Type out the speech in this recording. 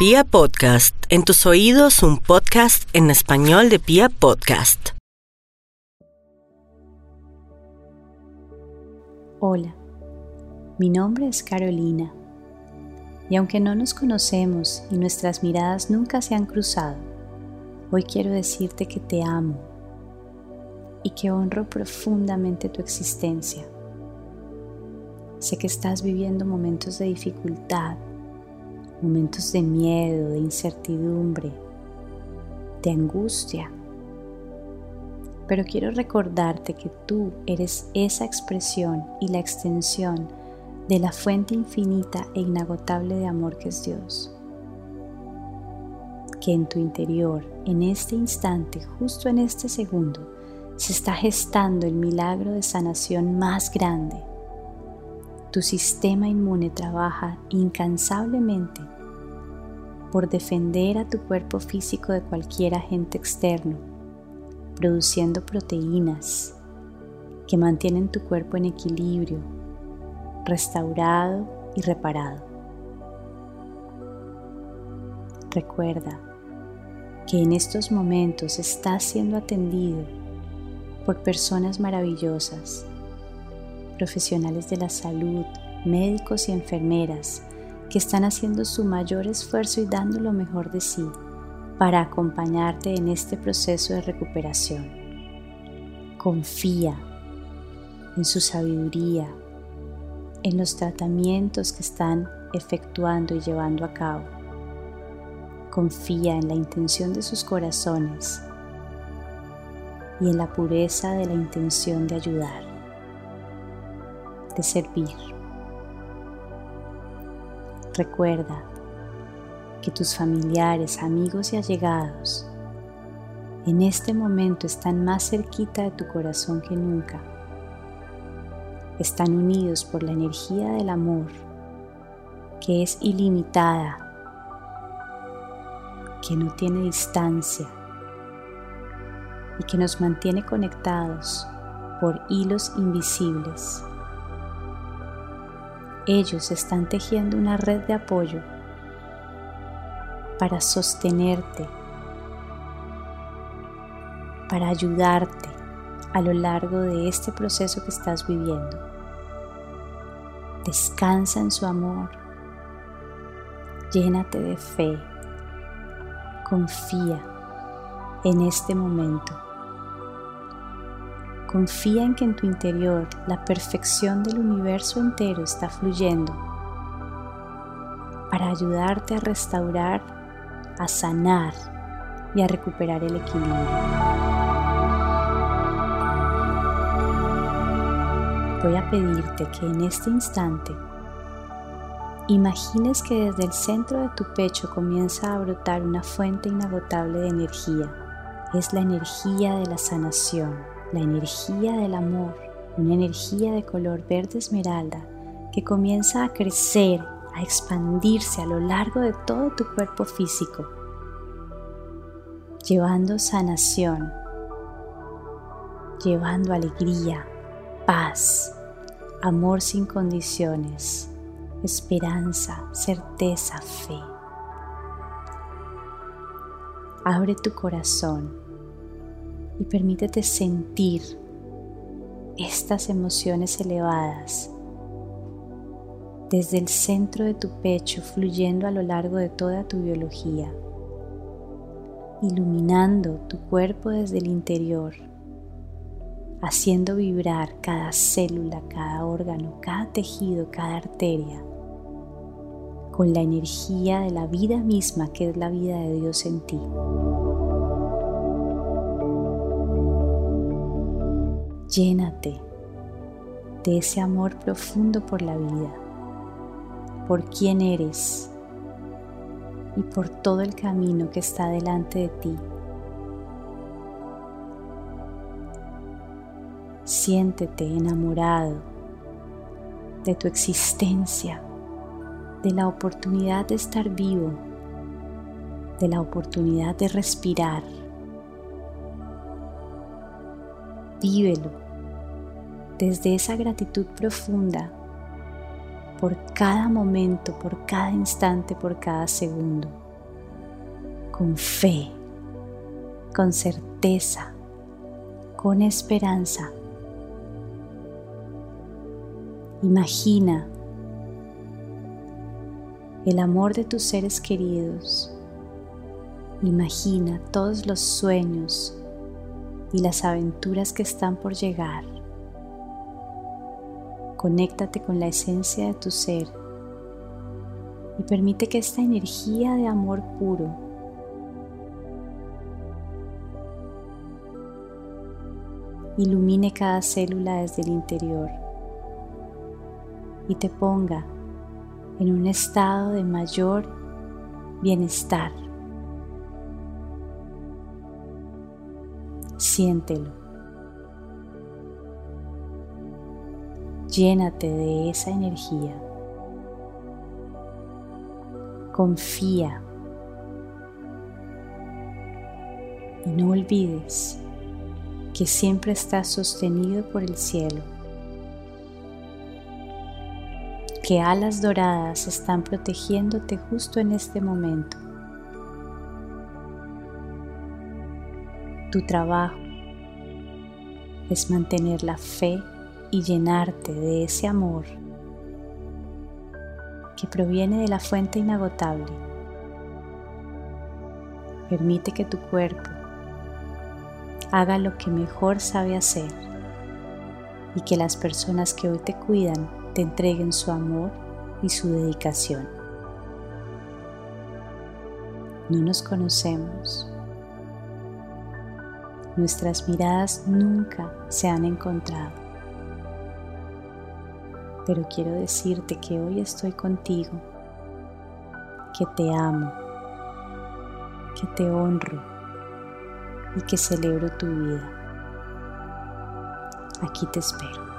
Pia Podcast, en tus oídos un podcast en español de Pia Podcast. Hola, mi nombre es Carolina y aunque no nos conocemos y nuestras miradas nunca se han cruzado, hoy quiero decirte que te amo y que honro profundamente tu existencia. Sé que estás viviendo momentos de dificultad momentos de miedo, de incertidumbre, de angustia. Pero quiero recordarte que tú eres esa expresión y la extensión de la fuente infinita e inagotable de amor que es Dios. Que en tu interior, en este instante, justo en este segundo, se está gestando el milagro de sanación más grande tu sistema inmune trabaja incansablemente por defender a tu cuerpo físico de cualquier agente externo, produciendo proteínas que mantienen tu cuerpo en equilibrio, restaurado y reparado. Recuerda que en estos momentos estás siendo atendido por personas maravillosas profesionales de la salud, médicos y enfermeras que están haciendo su mayor esfuerzo y dando lo mejor de sí para acompañarte en este proceso de recuperación. Confía en su sabiduría, en los tratamientos que están efectuando y llevando a cabo. Confía en la intención de sus corazones y en la pureza de la intención de ayudar servir. Recuerda que tus familiares, amigos y allegados en este momento están más cerquita de tu corazón que nunca. Están unidos por la energía del amor que es ilimitada, que no tiene distancia y que nos mantiene conectados por hilos invisibles. Ellos están tejiendo una red de apoyo para sostenerte, para ayudarte a lo largo de este proceso que estás viviendo. Descansa en su amor, llénate de fe, confía en este momento. Confía en que en tu interior la perfección del universo entero está fluyendo para ayudarte a restaurar, a sanar y a recuperar el equilibrio. Voy a pedirte que en este instante imagines que desde el centro de tu pecho comienza a brotar una fuente inagotable de energía. Es la energía de la sanación la energía del amor, una energía de color verde esmeralda que comienza a crecer, a expandirse a lo largo de todo tu cuerpo físico, llevando sanación, llevando alegría, paz, amor sin condiciones, esperanza, certeza, fe. Abre tu corazón y permítete sentir estas emociones elevadas desde el centro de tu pecho fluyendo a lo largo de toda tu biología, iluminando tu cuerpo desde el interior, haciendo vibrar cada célula, cada órgano, cada tejido, cada arteria, con la energía de la vida misma que es la vida de Dios en ti. Llénate de ese amor profundo por la vida, por quién eres y por todo el camino que está delante de ti. Siéntete enamorado de tu existencia, de la oportunidad de estar vivo, de la oportunidad de respirar vívelo desde esa gratitud profunda por cada momento, por cada instante, por cada segundo. con fe, con certeza, con esperanza. Imagina el amor de tus seres queridos. Imagina todos los sueños y las aventuras que están por llegar. Conéctate con la esencia de tu ser y permite que esta energía de amor puro ilumine cada célula desde el interior y te ponga en un estado de mayor bienestar. Siéntelo. Llénate de esa energía. Confía. Y no olvides que siempre estás sostenido por el cielo que alas doradas están protegiéndote justo en este momento. Tu trabajo es mantener la fe y llenarte de ese amor que proviene de la fuente inagotable. Permite que tu cuerpo haga lo que mejor sabe hacer y que las personas que hoy te cuidan te entreguen su amor y su dedicación. No nos conocemos. Nuestras miradas nunca se han encontrado. Pero quiero decirte que hoy estoy contigo, que te amo, que te honro y que celebro tu vida. Aquí te espero.